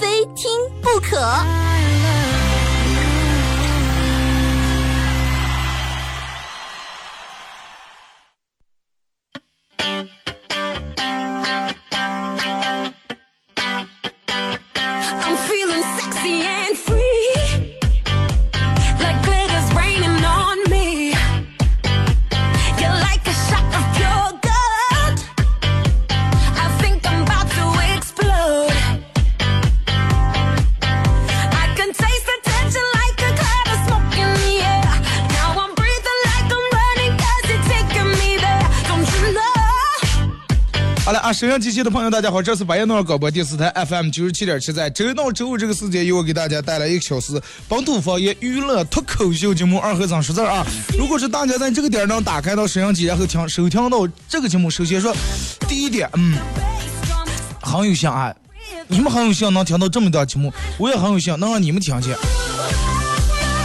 非听不可。收音机前的朋友，大家好，这是白彦淖尔广播电视台 FM 九十七点七，在周一到周五这个时间，由我给大家带来一个小时本土方言娱乐脱口秀节目《二和尚识字》啊。如果是大家在这个点儿能打开到收音机，然后听收听到这个节目，首先说第一点，嗯，很有幸啊，你们很有幸能听到这么一档节目，我也很有幸能让你们听见。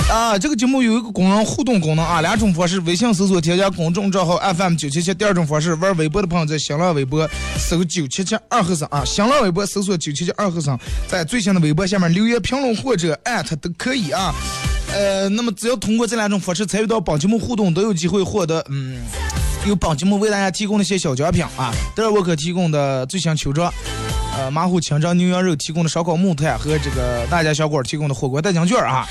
啊，这个节目有一个功能互动功能啊，两种方式：微信搜索添加公众账号 FM 九七七；第二种方式，玩微博的朋友在新浪微博搜九七七二和尚啊，新浪微博搜索九七七二和尚，在最新的微博下面留言评论或者艾特都可以啊。呃，那么只要通过这两种方式参与到本节目互动，都有机会获得嗯，有本节目为大家提供的一些小奖品啊，德尔沃克提供的最新秋装。呃，马虎清蒸牛羊肉提供的烧烤木炭和这个大家小馆提供的火锅代金券啊。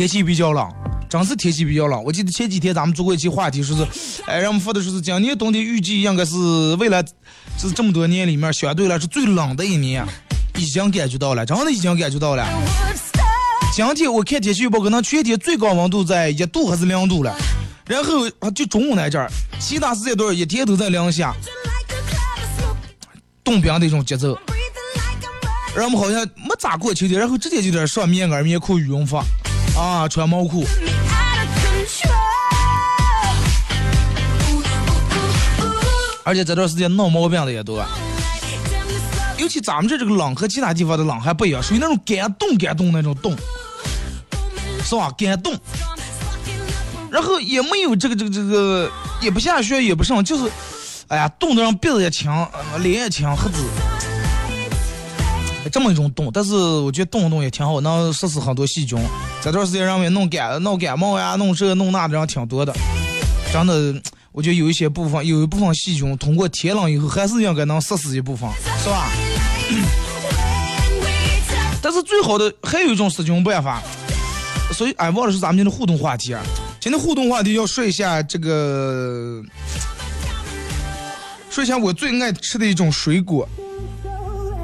天气比较冷，真是天气比较冷。我记得前几天咱们做过一期话题，说是，哎，让我们说的说是今年冬天预计应该是未来这这么多年里面相对来说最冷的一年，已经感觉到了，真的已经感觉到了。今天我看天气预报，可能全天最高温度在一度还是两度了，然后啊就中午那阵儿，其他时间段一天都在零下，冻冰的一种节奏。让我们好像没咋过秋天，然后直接就得上棉袄、棉裤、羽绒服，啊，穿毛裤。而且这段时间闹毛病的也多，尤其咱们这这个冷和其他地方的冷还不一样，属于那种干冻干冻那种冻，是吧？干冻，然后也没有这个这个这个，也不下雪也不上，就是，哎呀，冻得让鼻子也青，脸也青，黑子。这么一种冻，但是我觉得冻一冻也挺好，能杀死很多细菌。这段时间让我弄感闹感冒呀，弄这弄那的人挺多的，真的，我觉得有一些部分有一部分细菌通过天冷以后还是应该能杀死一部分，是吧？但是最好的还有一种杀菌办法，所以俺，忘了是咱们今天的互动话题啊。今天互动话题要说一下这个，说一下我最爱吃的一种水果。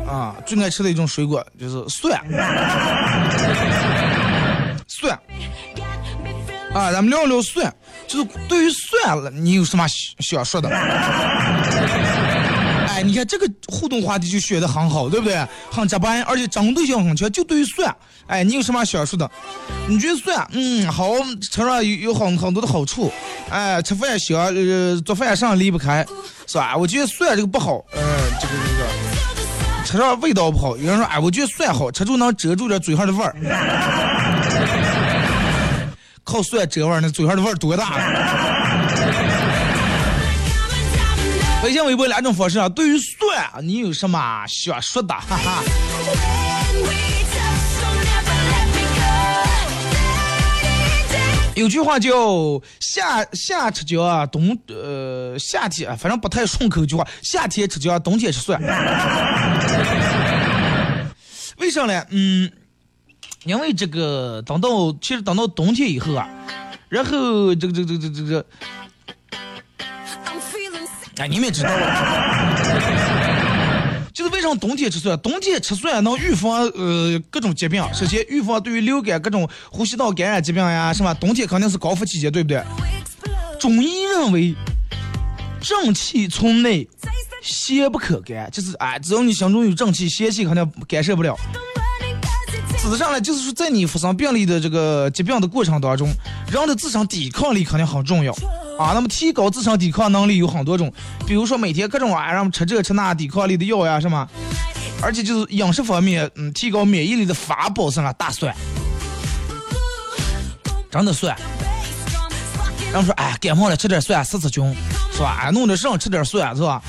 啊，最爱吃的一种水果就是，蒜啊，咱们聊聊蒜，就是对于蒜了，你有什么想说的？哎，你看这个互动话题就选的很好，对不对？很直白，而且针对性很强，就对于蒜，哎，你有什么想说的？你觉得蒜，嗯，好，吃上有有很很多的好处，哎，吃饭香，呃，做饭上离不开，是吧？我觉得蒜这个不好，呃，这个这个。吃上味道不好，有人说哎，我觉得蒜好，吃住能遮住点嘴上的味儿。靠蒜遮味儿，那嘴上的味儿多大？微信、微博两种方式啊。对于蒜，你有什么想说的？哈哈。有句话叫“夏夏吃姜啊，冬呃夏天啊，反正不太顺口。一句话，夏天吃姜，冬天吃蒜。为啥呢？嗯，因为这个等到其实等到冬天以后啊，然后这个这个这个这个这个，哎，你们也知道了。就是为什么冬天吃蒜？冬天吃蒜能预防呃各种疾病。首先，预防对于流感、各种呼吸道感染疾病呀，是吧？冬天肯定是高发季节，对不对？中医认为，正气从内，邪不可干，就是哎，只要你心中有正气，邪气肯定干涉不了。指的上来就是说，在你发生病例的这个疾病的过程当中，人的自身抵抗力肯定很重要啊。那么提高自身抵抗能力有很多种，比如说每天各种啊，让我们吃这吃那抵抗力的药呀，是吗？而且就是饮食方面，嗯，提高免疫力的法宝是啥？大蒜，真的蒜。然后说，哎，感冒了吃点蒜杀杀菌，是吧？哎，弄点肾吃点蒜，是吧？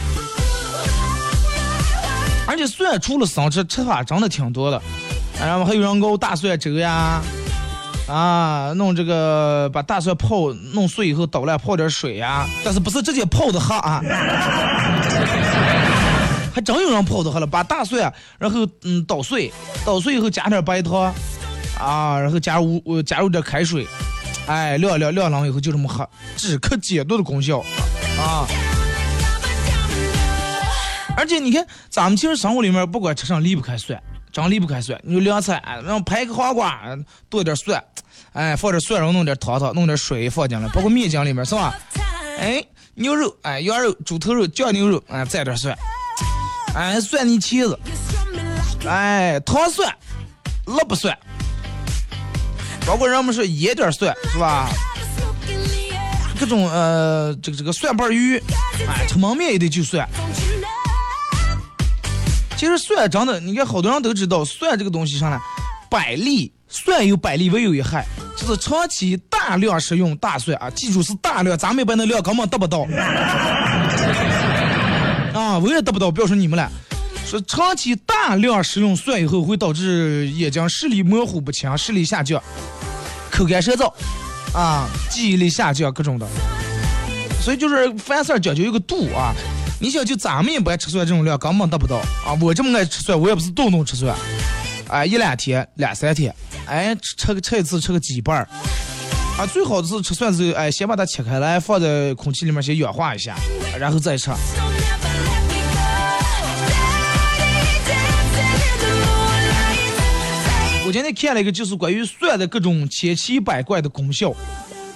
而且蒜除了生吃，吃法真的挺多的。然后还有人熬大蒜粥呀，啊，弄这个把大蒜泡弄碎以后捣烂，泡点水呀，但是不是直接泡的喝啊？还真有人泡的喝了，把大蒜然后嗯捣碎，捣碎以后加点白糖，啊，然后加入呃加入点开水，哎晾晾晾凉以后就这么喝，止咳解毒的功效啊。而且你看，咱们其实生活里面不管吃啥离不开蒜。真离不开蒜，你就凉菜，然后拍个黄瓜，剁点蒜，哎，放点蒜蓉，弄点糖糖，弄点水放进来，包括面浆里面是吧？哎，牛肉，哎，羊肉、猪头肉、酱牛肉，哎，蘸点蒜，哎，蒜泥茄子，哎，糖蒜、萝卜蒜，包括人们说腌点蒜是吧？各种呃，这个这个蒜瓣鱼，哎，吃焖面也得就蒜。其实蒜真的，你看好多人都知道，蒜这个东西上来，百利蒜有百利，唯有一害，就是长期大量食用大蒜啊，记住是大量，咱们一般的量根本达不到。啊，我也达不到，不要说你们了。说长期大量食用蒜以后，会导致眼睛视力模糊不清，视力下降，口干舌燥，啊，记忆力下降，各种的。所以就是凡事讲究一个度啊。你想就咱们一般吃蒜这种量根本达不到啊！我这么爱吃蒜，我也不是动动吃蒜，哎，一两天、两三天，哎，吃个吃一次吃个几瓣儿，啊，最好的是吃蒜子，哎，先把它切开来，放在空气里面先氧化一下，然后再吃。我今天看了一个，就是关于蒜的各种千奇百怪的功效，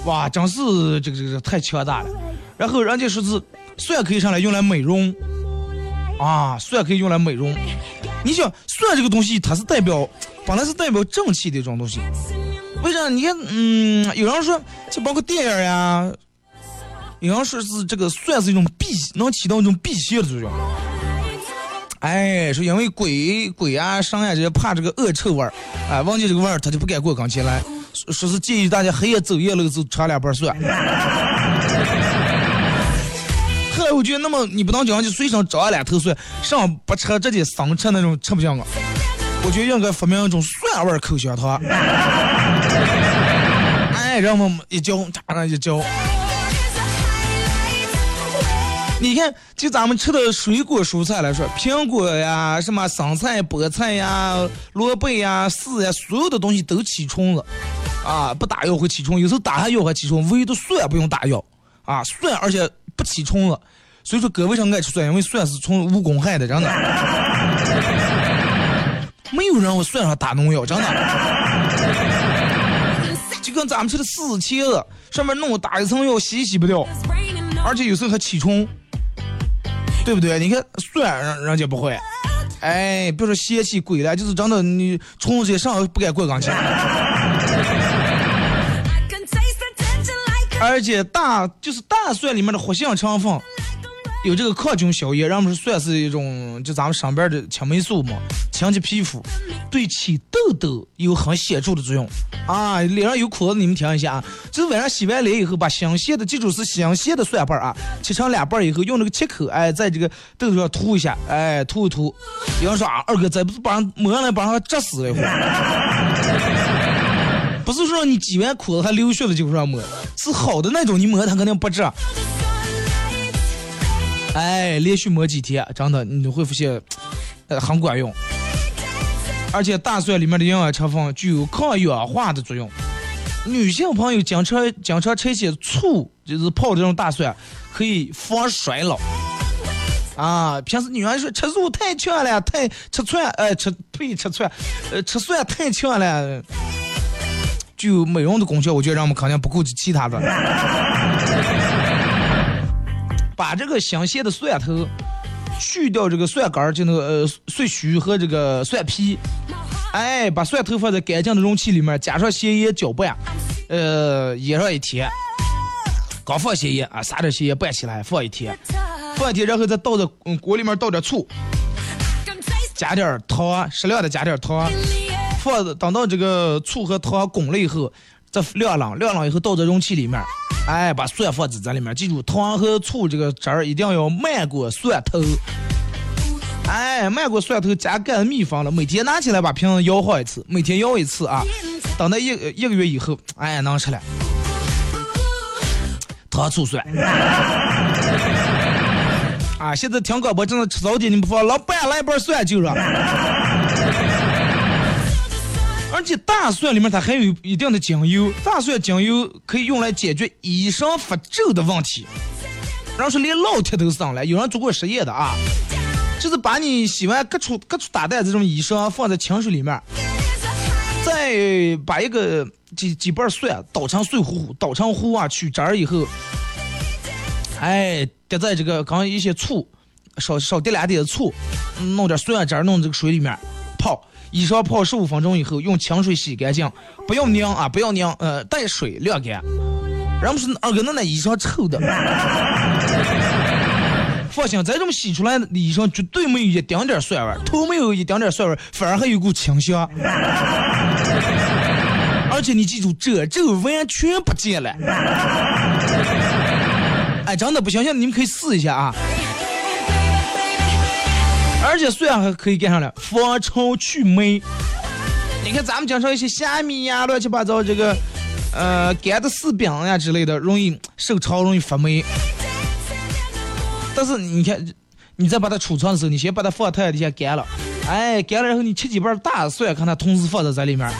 哇，真是这个这个太强大了。然后人家说是。蒜可以上来用来美容，啊，蒜可以用来美容。你想，蒜这个东西，它是代表，本来是代表正气的一种东西。为啥？你看，嗯，有人说，就包括电影呀，有人说是这个蒜是一种辟，能起到一种辟邪的作用。哎，说因为鬼鬼啊、神啊这些怕这个恶臭味儿，哎，闻见这个味儿，他就不敢过岗前来。说是建议大家黑夜走夜路时候尝两瓣蒜。我觉得那么你不能讲就随身找两头蒜，上不吃直接生吃那种吃不香啊。我觉得应该发明一种蒜味口香糖。哎，让我们一嚼，咋着一嚼。你看，就咱们吃的水果蔬菜来说，苹果呀、什么生菜、菠菜呀、萝卜呀、柿呀，所有的东西都起虫子啊，不打药会起虫，有时候打下药还起虫，唯独蒜不用打药啊，蒜而且不起虫子。所以说，各位上爱吃蒜，因为蒜是从无公害的，真的。没有人往蒜上打农药，真的。就跟咱们吃的柿子、茄子，上面弄打一层药，洗洗不掉，而且有时候还起虫，对不对？你看蒜，人人家不会。哎，别说邪气鬼了，就是真的，你虫子上不敢过岗去。而且大就是大蒜里面的活性成分。有这个抗菌消炎，人们说算是一种就咱们上边的青霉素嘛，清洁皮肤，对起痘痘有很显著的作用啊。脸上有苦子，你们听一下啊，就是晚上洗完脸以后，把新鲜的，记住是新鲜的蒜瓣啊，切成两瓣以后，用那个切口，哎，在这个痘痘上涂一下，哎，涂一涂。有人说啊，二哥这不是把人抹上来把人扎死了？不是说你挤完苦子还流血了就让抹，是好的那种，你抹它肯定不治。哎，连续抹几天，真的你会发现，呃，很管用。而且大蒜里面的营养成分具有抗氧化的作用。女性朋友经常经常吃些醋，就是泡这种大蒜，可以防衰老。啊，平时女人说吃醋太呛了，太吃蒜，哎，吃呸吃蒜，呃，吃蒜太呛了，具有美容的功效。我觉得让我们肯定不顾及其他的。把这个新鲜的蒜头去掉这个蒜干儿，就那个呃蒜须和这个蒜皮，哎，把蒜头放在干净的容器里面，加上咸盐搅拌，呃，腌上一天。刚放咸盐啊，撒点咸盐拌起来，放一天，放一天，然后再倒在嗯锅里面倒点醋，加点糖，适量的加点糖，放等到这个醋和糖滚了以后，再晾晾，晾晾以后倒在容器里面，哎，把蒜放在这里面，记住糖和醋这个汁儿一定要漫过蒜头，哎，漫过蒜头加干密方了，每天拿起来把瓶子摇晃一次，每天摇一次啊，等到一一个月以后，哎，能吃了。糖醋蒜。啊，现在听广播正在吃早点，你不放，老板来一瓣蒜就是。而且大蒜里面它含有一定的精油，大蒜精油可以用来解决衣裳发皱的问题。然后说连老铁都上来，有人做过实验的啊，就是把你洗完各处各处打蛋这种衣裳放在清水里面，再把一个几几瓣蒜捣成碎糊糊，捣成糊啊，取汁儿以后，哎，滴在这个刚一些醋，少少滴两点醋，弄点蒜汁儿，弄这个水里面泡，衣裳泡十五分钟以后，用清水洗干净，不要拧啊，不要拧，呃，带水晾干。人不是二哥那那衣裳臭的，放心，咱这么洗出来的衣裳绝对没有一丁点儿蒜味儿，头没有一丁点儿蒜味，反而还有股清香。而且你记住，褶皱完全不见了。哎，真的不相信，你们可以试一下啊。而且蒜还可以干啥了？防潮去霉。你看咱们经常一些虾米呀、乱七八糟这个，呃，干的柿饼呀之类的，容易受潮，容易发霉。但是你看，你再把它储藏的时候，你先把它放太阳底下干了，哎，干了然后你切几瓣大蒜，看它同时放在这里面。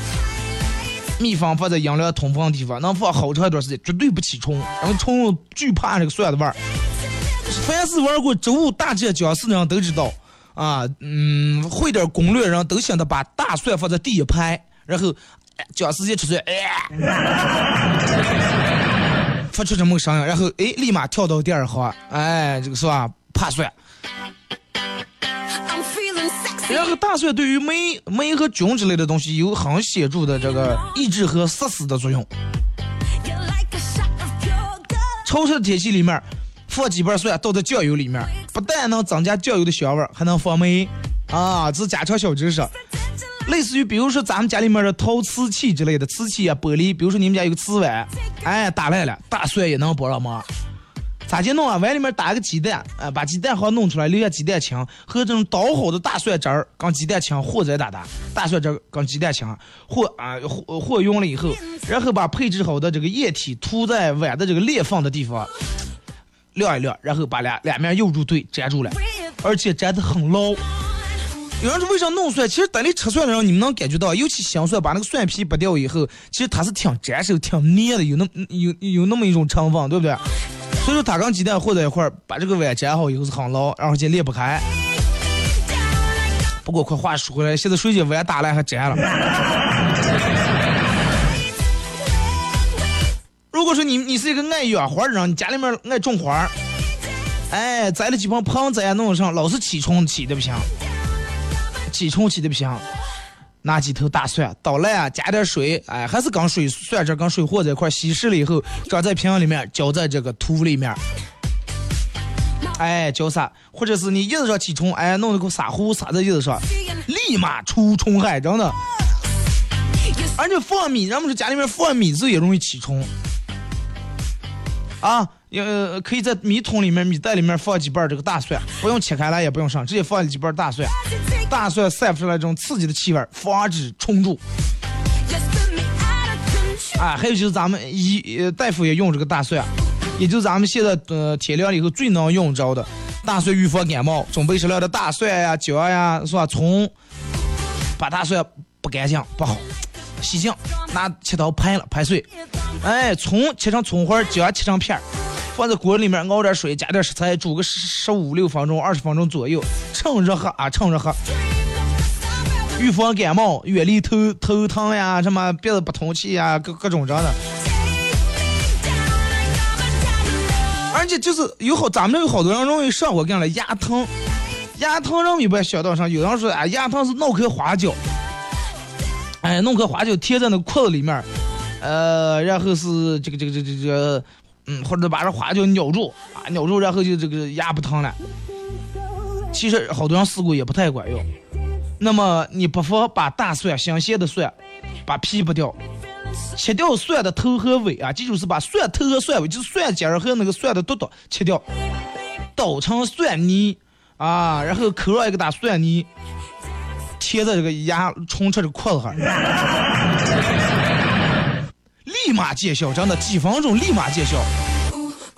密封放在阴凉通风的地方，能放好长一段时间，绝对不起虫。然后虫惧怕这个蒜的味儿。凡是玩过植物大战僵尸的人都知道，啊，嗯，会点攻略人都想着把大蒜放在第一排，然后哎将时间吃蒜，哎，发出这么个声音，然后哎立马跳到第二行，哎，这个是吧？怕蒜。然后大蒜对于霉霉和菌之类的东西有很显著的这个抑制和杀死的作用。潮湿的天气里面，放几瓣蒜倒在酱油里面，不但能增加酱油的香味，还能防霉。啊，这是家常小知识。类似于比如说咱们家里面的陶瓷器之类的瓷器啊、玻璃，比如说你们家有个瓷碗，哎，打烂了，大蒜也能帮上忙。咋去弄啊？碗里面打个鸡蛋，啊，把鸡蛋黄弄出来，留下鸡蛋清和这种捣好的大蒜汁儿跟鸡蛋清和在打打，大蒜汁儿跟鸡蛋清和啊和和匀了以后，然后把配置好的这个液体涂在碗的这个裂缝的地方，晾一晾，然后把两两面又入对粘住了，而且粘得很牢。有人说为啥弄蒜？其实等你吃蒜的时候，你们能感觉到，尤其香蒜把那个蒜皮剥掉以后，其实它是挺粘手、挺黏的，有那有有那么一种成分，对不对？所以说它跟鸡蛋和在一块儿，把这个碗粘好以后是很牢，然后就裂不开。不过快话说回来，现在谁家碗打烂还粘了？如果说你你是一个爱养花的人，你家里面爱种花，哎，栽了几盆盆栽弄上，老是起虫起的不行，起虫起的不行。拿几头大蒜捣烂啊，加点水，哎，还是跟水蒜汁跟水和在一块，稀释了以后，装在瓶里面，浇在这个土里面，哎，浇撒，或者是你叶子上起虫，哎，弄一个撒糊撒在叶子上，立马除虫害，真的。而且放米，咱们说家里面放米子也容易起虫，啊，呃，可以在米桶里面、米袋里面放几瓣这个大蒜，不用切开来，也不用上，直接放几瓣大蒜。大蒜散发出来这种刺激的气味，防止虫蛀。啊，还有就是咱们医呃大夫也用这个大蒜，也就是咱们现在呃天凉了以后最能用着的大蒜预防感冒。准备适量的大蒜呀、姜呀，是吧？葱，把大蒜剥干净不好，洗净，拿切刀拍了拍碎。哎，葱切成葱花，姜切成片儿，放在锅里面熬点水，加点食材，煮个十五六分钟、二十分钟左右，趁热喝啊，趁热喝。预防感冒，远离头头疼呀，什么鼻子不通气呀，各各种这样的。而且就是有好，咱们有好多人容易上火，干了牙疼，牙疼人一般想到上？有人说啊，牙疼是脑壳花椒，哎，弄颗花椒贴在那裤子里面，呃，然后是这个这个这个这个，嗯，或者把这花椒咬住啊，咬住，然后就这个牙不疼了。其实好多人试过也不太管用。那么你不妨把大蒜、新鲜的蒜，把皮剥掉，切掉蒜的头和尾啊，记住是把蒜头和蒜尾，就是蒜尖和那个蒜的肚肚切掉，捣成蒜泥啊，然后扣上一个大蒜泥，贴在这个牙冲出这个裤子上，立马见效，真的几分钟立马见效。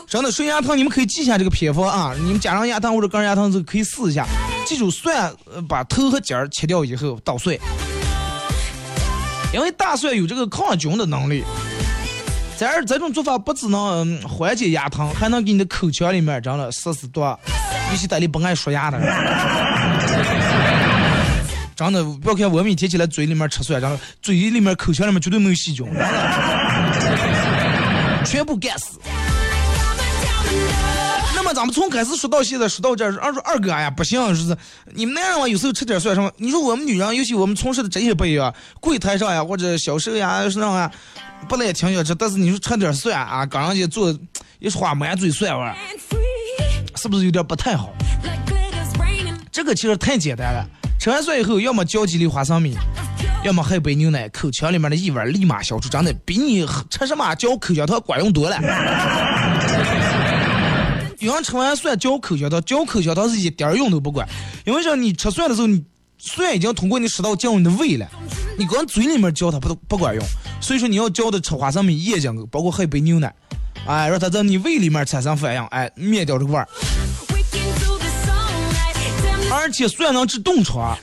真的水牙疼，你们可以记下这个偏方啊！你们加上牙疼或者个人牙疼，就可以试一下。记住，蒜呃把头和尖儿切掉以后捣碎，因为大蒜有这个抗菌的能力。这儿这种做法不只能嗯缓解牙疼，还能给你的口腔里面真的死死多，尤其带你不爱刷牙的人。真的，不要看我们一天起来嘴里面吃蒜，然后嘴里面、口腔里面绝对没有细菌，全部干死。那么咱们从开始说到现在，说到这儿，二说二哥哎呀，不行，说是你们男人嘛，有时候吃点蒜什么？你说我们女人，尤其我们从事的这些辈啊，柜台上呀，或者销售呀上啊，不来挺想吃，但是你说吃点蒜啊，刚人家做一说话满嘴蒜味儿，是不是有点不太好？这个其实太简单了，吃完蒜以后，要么嚼几粒花生米，要么喝一杯牛奶，口腔里面的异味立马消除，真的比你吃什么嚼口香糖管用多了。有人吃完蒜嚼口香糖，嚼口香糖是一点用都不管，因为说？你吃蒜的时候，你蒜已经通过你食道进入你的胃了，你光嘴里面嚼它不不管用，所以说你要嚼的吃花生米也讲究，包括喝一杯牛奶，哎，让它在你胃里面产生反应，哎，灭掉这个味儿。而且蒜能治冻疮，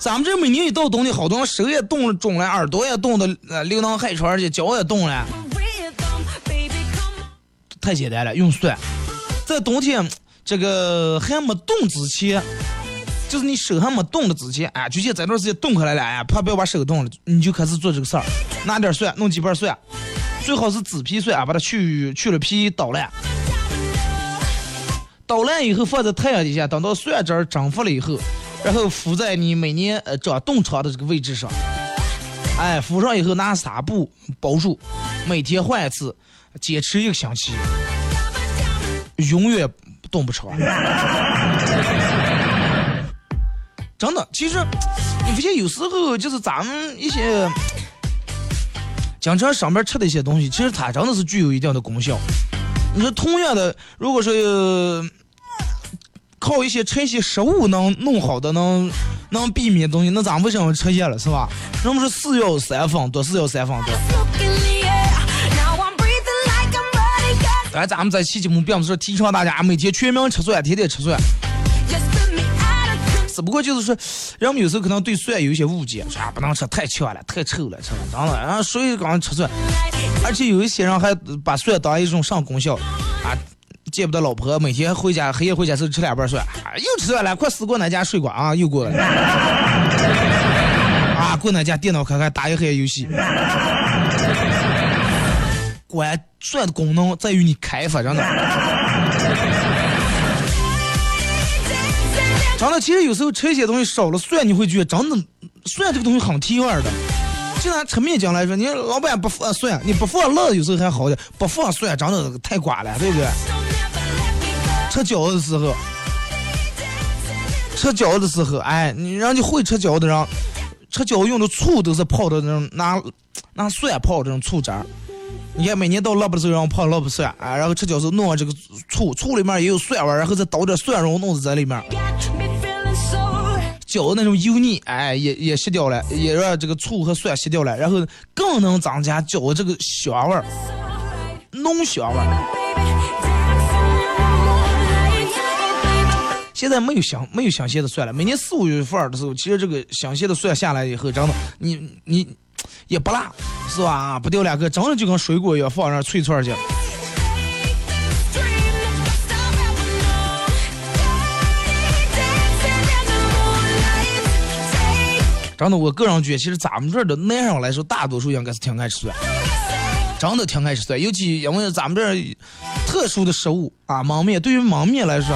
咱们这每年一到冬天，好多人手也冻了肿了，耳朵也冻的呃流脓害疮，而且脚也冻了。太简单了，用蒜，在冬天这个还没冻之前，就是你手还没冻的之前，哎，就像这段时间冻开来了，哎，怕不要把手冻了，你就开始做这个事儿，拿点蒜，弄几瓣蒜，最好是紫皮蒜啊，把它去去了皮捣烂，捣烂以后放在太阳底下，等到蒜汁儿蒸发了以后，然后敷在你每年呃长冻疮的这个位置上，哎，敷上以后拿纱布包住，每天换一次。坚持一个星期，永远冻不成。真的，其实你发现有时候就是咱们一些经常上面吃的一些东西，其实它真的是具有一定的功效。你说同样的，如果说靠一些吃一些食物能弄好的，能能避免东西，那咱为什么吃药了，是吧？人们说四要三分多，四要三分多。当然，咱们这期节目并不是提倡大家每天全民吃蒜，天天吃蒜。只不过就是说，人们有时候可能对蒜有一些误解，说啊不能吃太呛了，太臭了，吃了真的。然后所以刚吃蒜，而且有一些人还把蒜当一种上功效啊，见不得老婆，每天回家黑夜回家是吃两瓣蒜，又吃蒜了，快死过俺家睡过啊，又过了。啊，过俺家电脑开开打一黑夜游戏。关蒜的功能在于你开发，真的。真的，其实有时候吃一些东西少了蒜，你会觉得真的蒜这个东西很提味的。就拿吃面筋来说，你老板不放蒜，你不放辣有时候还好点，不放蒜真的太寡了，对不对？吃饺子的时候，吃饺子的时候，哎，你人家会吃饺子的人，吃饺子用的醋都是泡的那种，拿拿蒜泡这种醋汁儿。你看，每年到腊八的时候，让我泡腊八蒜啊，然后吃饺子弄上这个醋，醋里面也有蒜味然后再倒点蒜蓉弄在里面，饺子那种油腻，哎，也也吸掉了，也让这个醋和蒜吸掉了，然后更能增加饺子这个香味儿，浓香味儿。现在没有香没有香鲜的蒜了，每年四五月份的时候，其实这个香鲜的蒜下来以后，真的，你你。也不辣，是吧？不掉两个，真的就跟水果一样，放那脆脆去。真的，我个人觉得，其实咱们这儿的男人来说，大多数应该是挺爱吃蒜，真的挺爱吃蒜。尤其因为咱们这儿特殊的食物啊，焖面，对于焖面来说，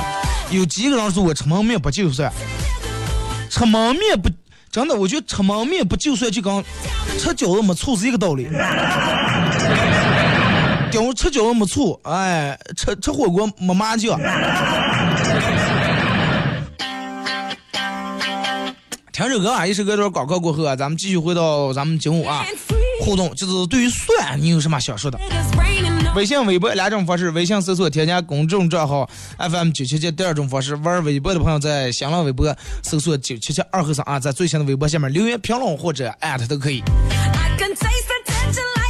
有几个人说我吃焖面不就算？吃焖面不真的，我觉得吃焖面不就算就跟吃饺子没醋是一个道理。顶吃饺子没醋，哎，吃吃火锅没麻酱。听首歌啊，一首歌段广告过后啊，咱们继续回到咱们节目啊，互动就是对于蒜，你有什么想说的微信、微博两种方式，微信搜索添加公众账号 FM 九七七。第二种方式，玩微博的朋友在新浪微博搜索九七七二和三啊，在最新的微博下面留言评论或者艾特都可以。I can taste the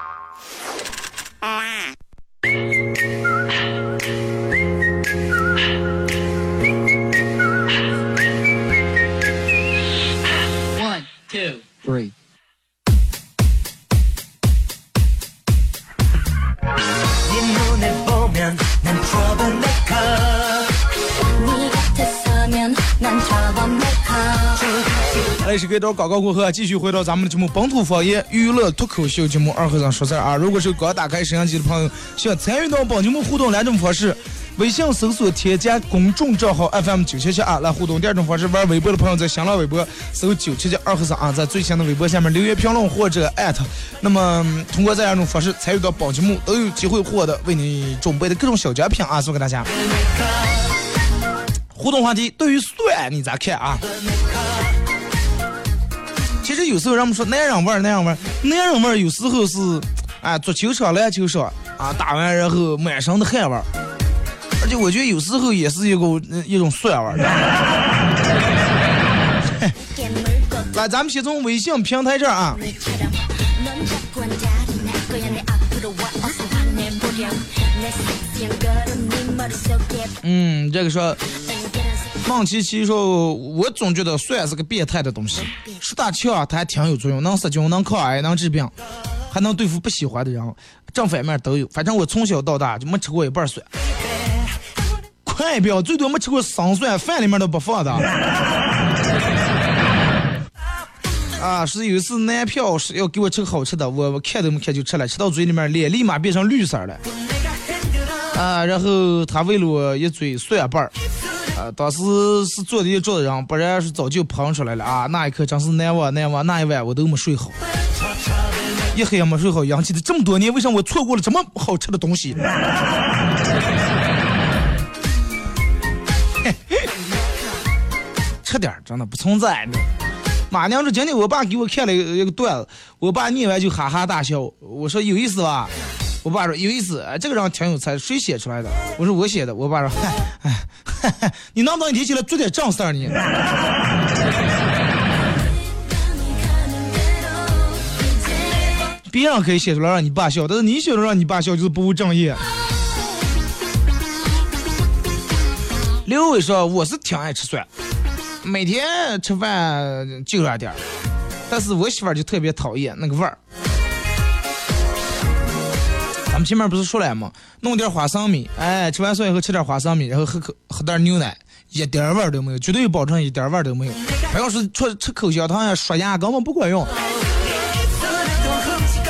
Bye. 来是给到广告过后啊，继续回到咱们的节目本土方言娱乐脱口秀节目二和尚说事儿啊。如果是刚打开摄像机的朋友，想参与到本节目互动两种方式：微信搜索添加公众账号 FM 九七七啊来互动；第二种方式，玩微博的朋友在新浪微博搜九七七二和尚啊，在最新的微博下面留言评论或者艾特。那么通过这两种方式参与到本节目，都有机会获得为你准备的各种小奖品啊，送给大家。互动话题：对于蒜你咋看啊？有时候人们说男人味儿，男人味儿，男人味儿有时候是，哎，足球场、篮球场啊，打完然后满身的汗味儿，而且我觉得有时候也是一个一种蒜味儿。来，咱们先从微信平台这儿啊，嗯，这个说。孟琪琪说：“我总觉得蒜是个变态的东西，说它强，它还挺有作用，能杀菌，能抗癌，能治病，还能对付不喜欢的人，正反面都有。反正我从小到大就没吃过一半蒜，快表最多没吃过生蒜，饭里面都不放的。啊，是有一次男票是要给我吃个好吃的，我我看都没看就吃了，吃到嘴里面脸立马变成绿色了。啊，然后他喂了我一嘴蒜瓣儿。”啊，当时是坐的一桌子人，不然是早就喷出来了啊！那一刻真是难忘难忘，那一晚我都没睡好，一黑也没睡好。养起的这么多年，为什么我错过了这么好吃的东西？吃点儿真的不存在的。妈娘说今天我爸给我看了一个段子，我爸念完就哈哈大笑。我说有意思吧？我爸说有意思，这个人挺有才，谁写出来的？我说我写的。我爸说，嗨，哎，你能不能一天起来做点正事儿呢？别人可以写出来让你爸笑，但是你写出来让你爸笑就是不务正业。刘伟说我是挺爱吃蒜，每天吃饭就那点儿，但是我媳妇儿就特别讨厌那个味儿。前面不是说了吗？弄点花生米，哎，吃完蒜以后吃点花生米，然后喝口喝点牛奶，一点味儿都没有，绝对保证一点味儿都没有。还要是吃吃口香糖呀、刷牙根本不管用。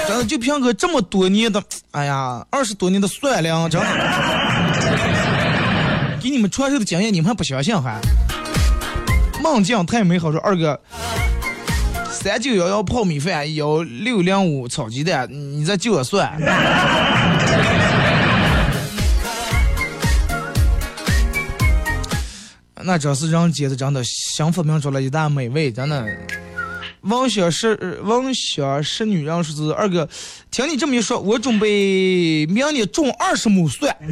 真的就凭个这么多年的，哎呀，二十多年的蒜量，真的，给你们传授的经验，你们还不相信还？猛将太美好说二哥。三九幺幺泡米饭，幺六零五炒鸡蛋，你再就我算。那真是人间的真的幸福明出了一大美味，真的。王小是王小是女人说是二哥，听你这么一说，我准备明年种二十亩蒜。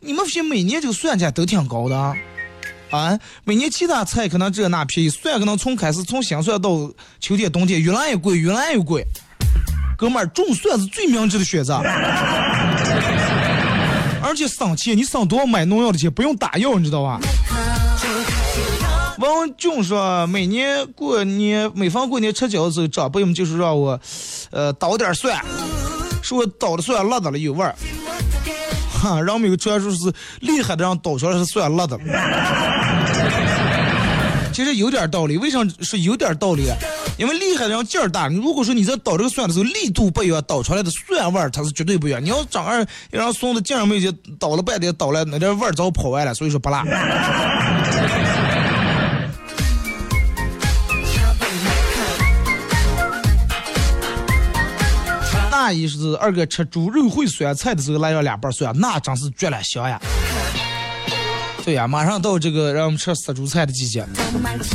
你们发现每年这个蒜价都挺高的？啊，每年其他菜可能这那便宜，蒜可能从开始从新蒜到秋天冬天越来越贵，越来越贵。哥们儿，种蒜是最明智的选择，而且省钱，你省多少买农药的钱，不用打药，你知道吧？王俊说，每年过年，每逢过年吃饺子，长辈们就是让我，呃，捣点蒜，说我捣的蒜辣的了，有味儿。哈，人们有传说是厉害的人倒出来是算辣的。其实有点道理，为啥是有点道理啊？因为厉害的人劲儿大。你如果说你在倒这个蒜的时候力度不一样，倒出来的蒜味儿它是绝对不一样。你要长二让孙子劲儿没劲，倒了半天倒了那点味儿早跑完了，所以说不辣。大姨是二哥吃猪肉烩酸菜的时候来上两瓣蒜，那真是绝了香呀！对呀，马上到这个让我们吃杀猪菜的季节，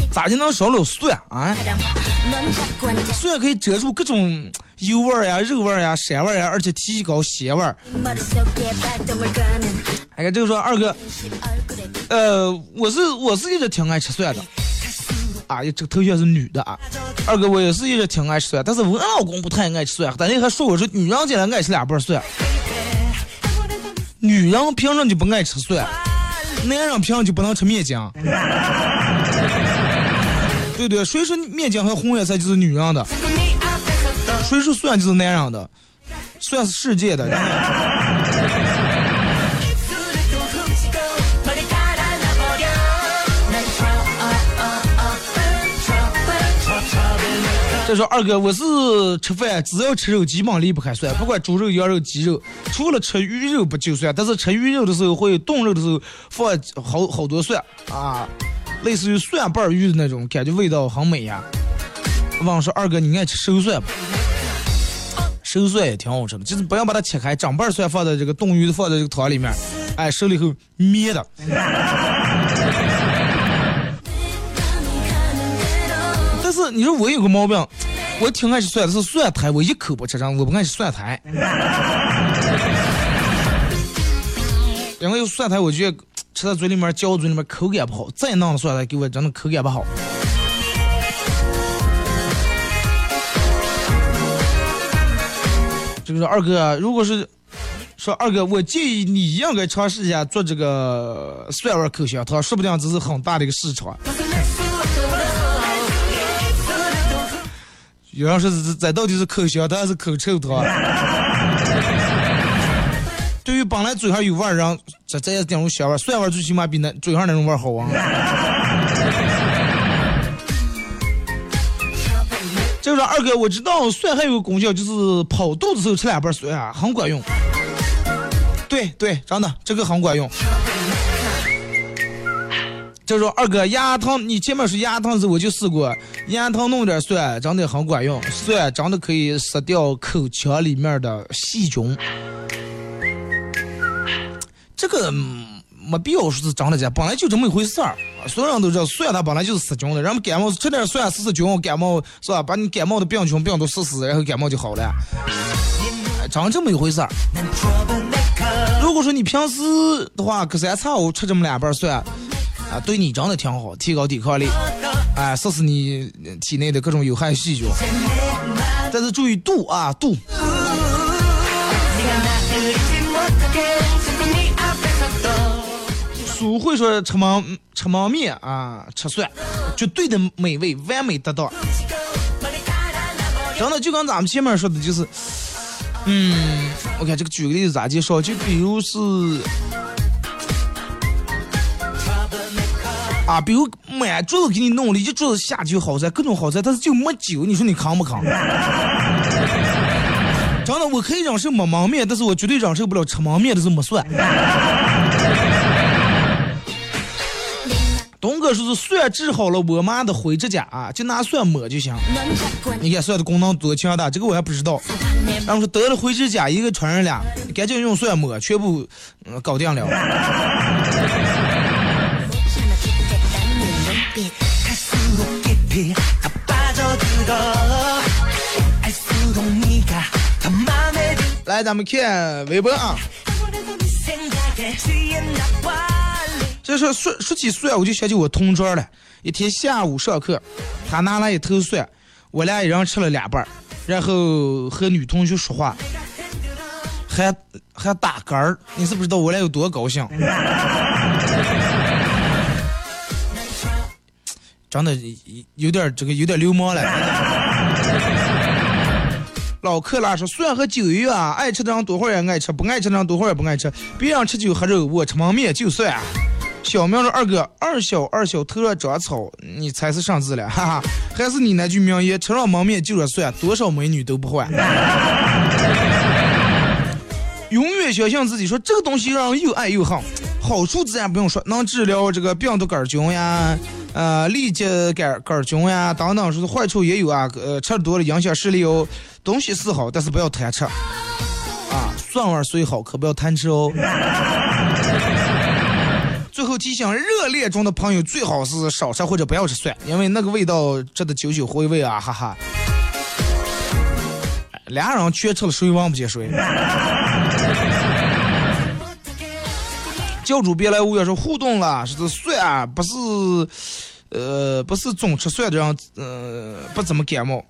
咋就能少了蒜啊？蒜可以遮住各种油味儿呀、肉味儿呀、膻味儿呀，而且提高鲜味儿。哎呀，这个说二哥，呃，我是我是一直挺爱吃蒜的，啊，这个头像是女的啊。二哥，我也是一直挺爱吃蒜，但是我老公不太爱吃蒜，但是还说我是女人竟然爱吃两瓣蒜，女人凭什么就不爱吃蒜？男人凭什么就不能吃面筋？对对，谁说面筋和红叶菜就是女人的？谁说蒜就是男人的？蒜是世界的。再说二哥，我是吃饭只要吃肉，基本离不开蒜，不管猪肉、羊肉、鸡肉，除了吃鱼肉不就蒜，但是吃鱼肉的时候会炖肉的时候放好好多蒜啊，类似于蒜瓣鱼的那种，感觉味道很美呀。忘说二哥，你爱吃生蒜不？生蒜也挺好吃的，就是不要把它切开，整瓣蒜放在这个炖鱼放在这个汤里面，哎，熟了以后灭的。是你说我有个毛病，我挺爱吃蒜的，是蒜苔，我一口不吃，上，我不爱吃蒜苔。因为有蒜苔，我觉得吃在嘴里面嚼嘴里面口感不好，再弄的蒜苔给我真的口感不好。这个说二哥，如果是说二哥，我建议你应该尝试一下做这个蒜味口香糖，说不定这是很大的一个市场。有人说这这到底是口香糖还是口臭糖？对于本来嘴上有味儿，然后这这也是那种香味儿，蒜味儿最起码比那嘴上那种味儿好啊。这个二哥，我知道蒜还有个功效，就是跑肚子时候吃两瓣蒜啊，很管用。对对，真的这个很管用。就说二哥牙疼，你前面说牙疼的时候我就试过，牙疼弄点蒜，真的很管用，蒜真的可以杀掉口腔里面的细菌。这个没必要说是真的假，本来就这么一回事儿。所有人都知道蒜它本来就是杀菌的，人们感冒吃点蒜试试菌，感冒是吧？把你感冒的病菌病毒杀死，然后感冒就好了。哎长这么一回事儿。如果说你平时的话，隔三差五吃这么两瓣蒜。啊，对你真的挺好，提高抵抗力，哎，杀死你体内的各种有害细菌。但是注意度啊，度。俗会说吃毛吃毛面啊，吃蒜，绝对的美味，完美得当。真的就跟咱们前面说的，就是，嗯，我看这个举个例子咋介绍？就比如是。啊，比如满桌子给你弄了，一桌子下酒好菜，各种好菜，但是就没酒，你说你扛不扛？真的，我可以忍受没焖面，但是我绝对忍受不了吃焖面的时候没蒜。东哥说是蒜治好了我妈的灰指甲啊，就拿蒜抹就行。你看蒜的功能多强大，这个我还不知道。然后说得了灰指甲，一个传染俩，赶紧用蒜抹，全部、嗯、搞定了。来，咱们看微博啊。这说说说起蒜，我就想起我同桌了。一天下午上课，他拿了一头蒜，我俩一人吃了两瓣儿，然后和女同学说话，还还打嗝儿。你是不知道我俩有多高兴？真的有点这个有点流氓了。老克拉说蒜和酒一样，爱吃的人多会儿也爱吃，不爱吃的人多会儿也不爱吃。别人吃酒喝肉，我吃焖面就蒜。小明说二哥，二小二小头上长草，你猜是啥字了？哈哈，还是你那句名言，吃上焖面就着蒜，多少美女都不换。永远相信自己，说这个东西让人又爱又恨。好处自然不用说，能治疗这个病毒杆菌呀。呃，痢疾杆杆菌呀等等，说是坏处也有啊。呃，吃多了影响视力哦。东西是好，但是不要贪吃啊。蒜味虽好，可不要贪吃哦。最后提醒热恋中的朋友，最好是少吃或者不要吃蒜，因为那个味道真的久久回味啊，哈哈。俩人全吃了，谁忘不见谁？教主别来无恙说互动了，是蒜啊，不是，呃，不是总吃蒜的人，呃，不怎么感冒。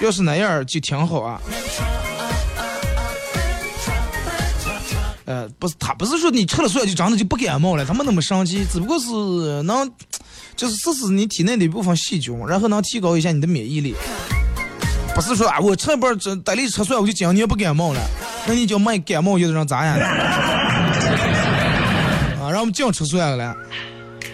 要是那样就挺好啊。呃，不是，他不是说你吃了蒜就真的就不感冒了，他没那么神奇，只不过是能，就是试试你体内的一部分细菌，然后能提高一下你的免疫力。不是说啊，我吃不这得力吃蒜我就今年不感冒了，那你就卖感冒药的人咋样？我们净吃蒜了。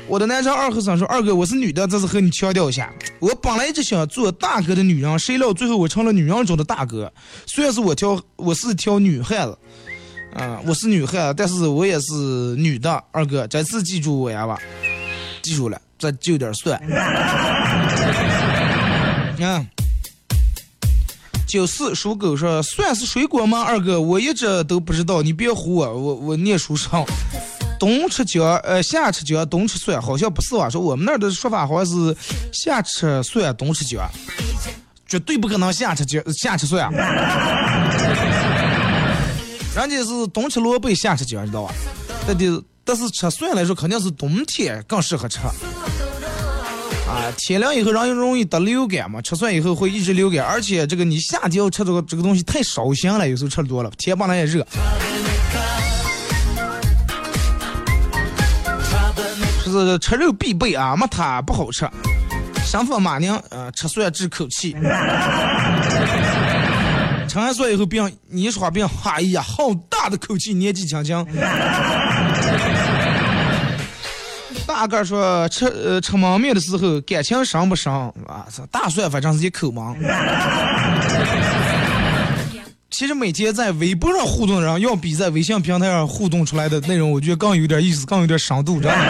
我的男生二和尚说：“二哥，我是女的，这是和你强调一下，我本来一直想做大哥的女人，谁料最后我成了女人中的大哥。虽然是我挑，我是挑女汉子，啊，我是女汉子，但是我也是女的。二哥，这次记住我呀吧，记住了，这就有点蒜。啊，九四属狗说蒜是水果吗？二哥，我一直都不知道，你别唬我，我我念书上。”冬吃姜，呃，夏吃姜，冬吃蒜，好像不是吧？说我们那儿的说法好像是夏吃蒜，冬吃姜，绝对不可能夏吃姜，夏吃蒜。人家是冬吃萝卜，夏吃姜，知道吧？但的，但是吃蒜来说，肯定是冬天更适合吃。啊，天凉以后人容易得流感嘛，吃蒜以后会一直流感，而且这个你夏天要吃这个这个东西太烧心了，有时候吃的多了，天本来也热。是吃肉必备啊，没它不好吃。神佛马宁，呃，吃蒜治口气。吃完蒜以后病，你一说病，哎呀，好大的口气，年纪轻轻。大个说吃呃吃焖面的时候，感情深不深啊？大蒜反正是一口忙。其实每天在微博上互动的人，要比在微信平台上互动出来的内容，我觉得更有点意思，更有点深度，知道吗？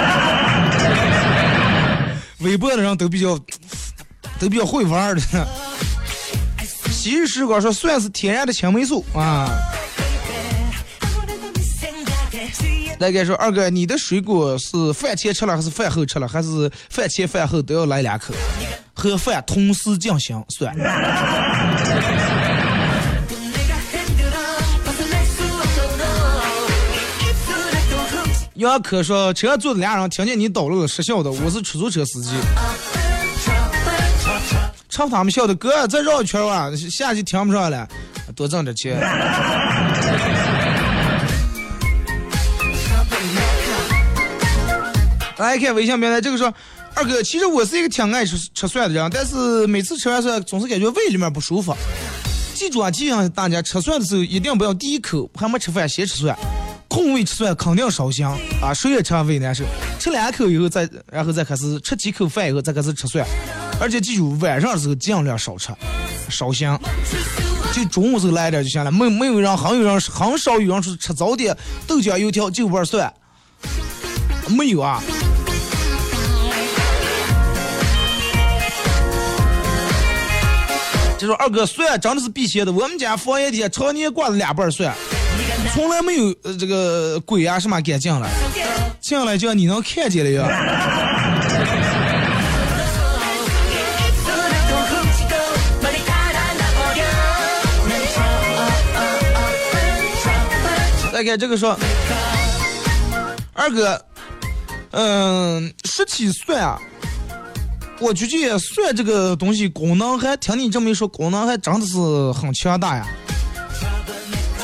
微博的人都比较，都比较会玩的。昔日时光说蒜是天然的青霉素啊。大概说二哥，你的水果是饭前吃了还是饭后吃了，还是饭前饭后都要来两口，和饭同时进行算。杨科说：“车上坐的俩人听见你叨唠了，失笑的。我是出租车司机。朝他们笑的哥，再绕一圈啊，下去听不上了，多挣点钱。”来看微信平台，这个说二哥，其实我是一个挺爱吃吃蒜的人，但是每次吃完蒜总是感觉胃里面不舒服。记住啊，提醒大家吃蒜的时候一定不要第一口还没吃饭先吃蒜。空胃吃蒜肯定烧香啊，谁也吃胃难受。吃两口以后再，然后再开始吃几口饭以后再开始吃蒜，而且记住晚上的时候尽量少吃，烧香。就中午时候来点就行了。没没有人，很有人很少有人说吃早点豆浆油条就玩蒜，没有啊。就说二哥蒜真的是辟邪的，我们家房檐底下常年挂着两瓣蒜。从来没有呃这个鬼啊什么敢进来，进来就你能看见了呀。再给这个说，二哥，嗯，说起蒜啊，我觉得蒜这个东西功能还听你这么一说，功能还真的是很强大呀。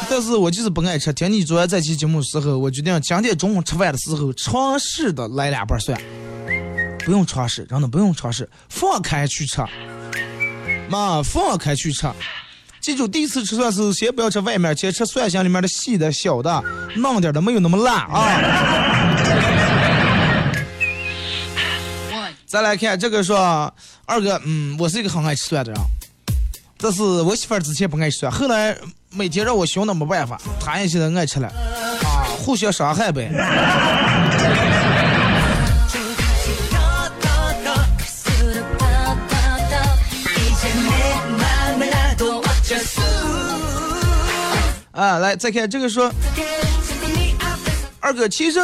但是我就是不爱吃。听你昨天在期节目的时候，我决定今天中午吃饭的时候尝试的来两瓣蒜，不用尝试，真的不用尝试，放开去吃，妈，放开去吃。记住，第一次吃蒜是先不要吃外面，先吃蒜心里面的细的、小的、嫩点的，没有那么辣啊。再来看这个说，二哥，嗯，我是一个很爱吃蒜的人，这是我媳妇儿之前不爱吃蒜，后来每天让我凶的没办法，她也现在爱吃了，啊，互相伤害呗。啊，来再看这个说，二哥，其实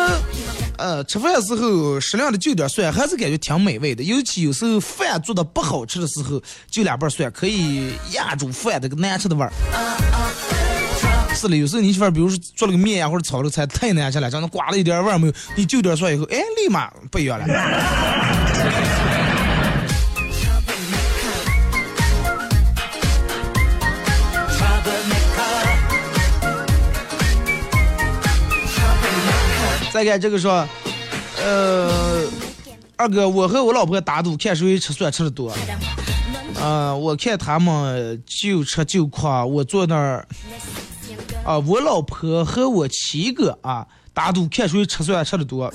呃，吃饭的时候适量的就点蒜，还是感觉挺美味的。尤其有时候饭做的不好吃的时候，就两瓣蒜可以压住饭这个难吃的味儿。是的，有时候你媳妇儿比如说做了个面呀，或者炒了个菜太难吃了，让它刮了一点味儿没有，你就点蒜以后，哎，立马不一样了。再看这个说，呃，二哥，我和我老婆打赌，看谁吃蒜吃的多。啊、我看他们就吃就夸，我坐那儿，啊、我老婆和我七个啊打赌，看谁吃蒜吃的多。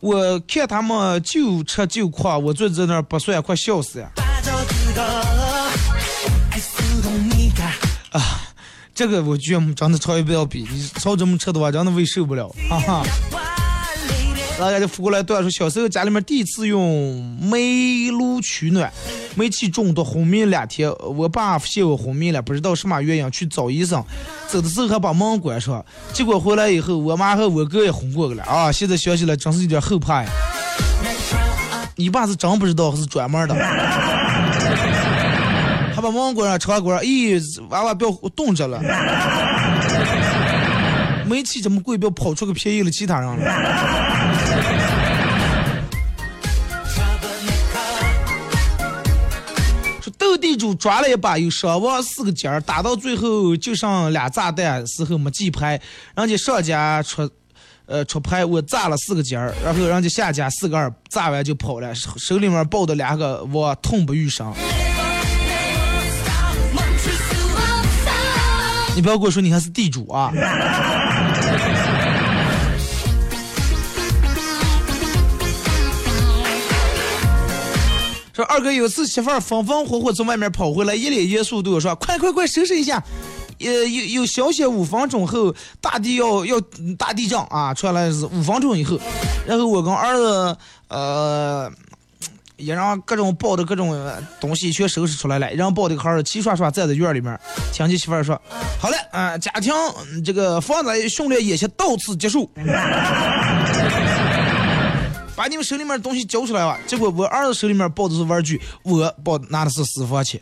我看他们就吃就夸，我坐在那儿不蒜，快笑死呀！啊，这个我觉得真的超越不要比，你超这么吃的话，真的胃受不了，哈哈。大家就扶过来段说，小时候家里面第一次用煤炉取暖，煤气中毒昏迷两天，我爸发现我昏迷了，不知道什么原因去找医生，走的时候还把门关上，结果回来以后，我妈和我哥也昏过去了啊！现在想起来真是有点后怕呀。你爸是真不知道还是专门的？把门关上，窗关上，咦，娃娃不要冻着了。煤气这么贵，不要跑出个便宜了其他人了。说斗地主抓了一把，有伤亡四个尖儿，打到最后就剩俩炸弹，时候没记牌，人家上家出。呃，出牌我炸了四个尖儿，然后人家下家四个二，炸完就跑了，手手里面抱的两个，我痛不欲生。你不要跟我说你还是地主啊！说二哥有次媳妇儿风风火火从外面跑回来，一脸严肃对我说：“快快快，收拾一下！呃，有有小写五分钟后，大地要要大地震啊！出来是五分钟以后，然后我跟儿子呃。”也让各种抱的各种东西全收拾出来了，让抱的孩儿齐刷刷站在院里面，听见媳妇儿说：“好了，啊、家庭嗯这个防灾训练演习到此结束，把你们手里面的东西交出来吧。”结果我儿子手里面抱的是玩具，我抱拿的是私房钱。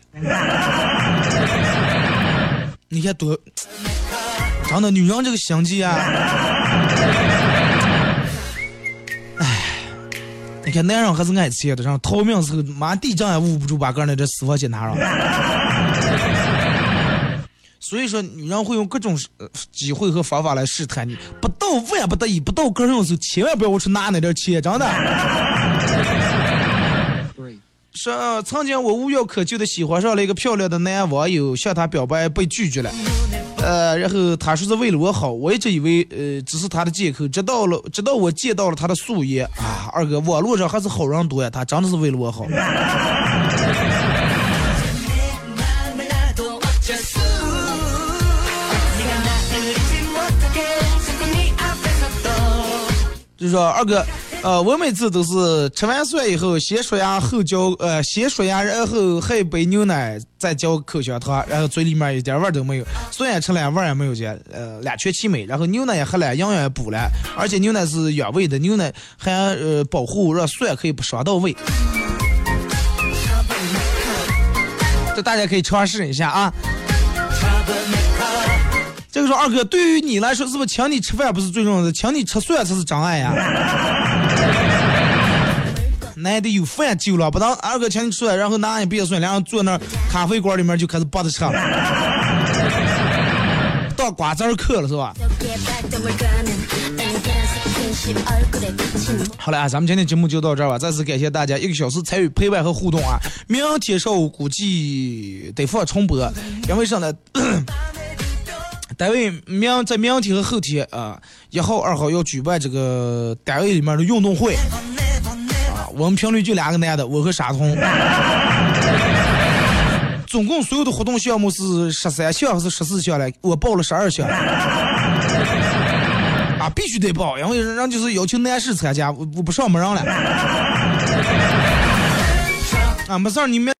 你看多，真的女人这个心机啊！你看男人还是爱钱的，然后逃命时候妈地震也捂不住，把个人的这私房钱拿上。所以说，女人会用各种呃机会和方法来试探你，不到万不得已，不到个人的时候，千万不要去拿那点钱，真的。是呃曾经我无药可救的喜欢上了一个漂亮的男网友，向他表白被拒绝了。呃，然后他说是为了我好，我一直以为呃只是他的借口，直到了直到我见到了他的素颜啊，二哥，网络上还是好人多呀，他真的是为了我好。就是说二哥，呃，我每次都是吃完蒜以后，先刷牙后嚼，呃，先刷牙，然后喝一杯牛奶，再嚼口香糖，然后嘴里面一点味儿都没有，蒜也吃了，味儿也没有见，呃，两全其美。然后牛奶也喝了，营养也补了，而且牛奶是原味的，牛奶还呃保护让蒜可以不伤到胃。这大家可以尝试一下啊。这个说二哥，对于你来说，是不是请你吃饭不是最重要的，请你吃蒜才是真爱呀？那得有饭就了，不当二哥请你吃饭，然后拿一别蒜，然后坐那咖啡馆里面就开始扒着吃了，当瓜子儿嗑了是吧？好了啊，咱们今天节目就到这儿吧。再次感谢大家一个小时参与陪伴和互动啊！明天上午估计得放重播，因为啥呢？单位明在明天和后天啊，一号、二号要举办这个单位里面的运动会。我们频率就两个男的，我和沙通。总共所有的活动项目是十三项还是十四项来？我报了十二项。啊，必须得报，因为人就是要求男士参加，我我不上没人了。啊，没事儿，你们。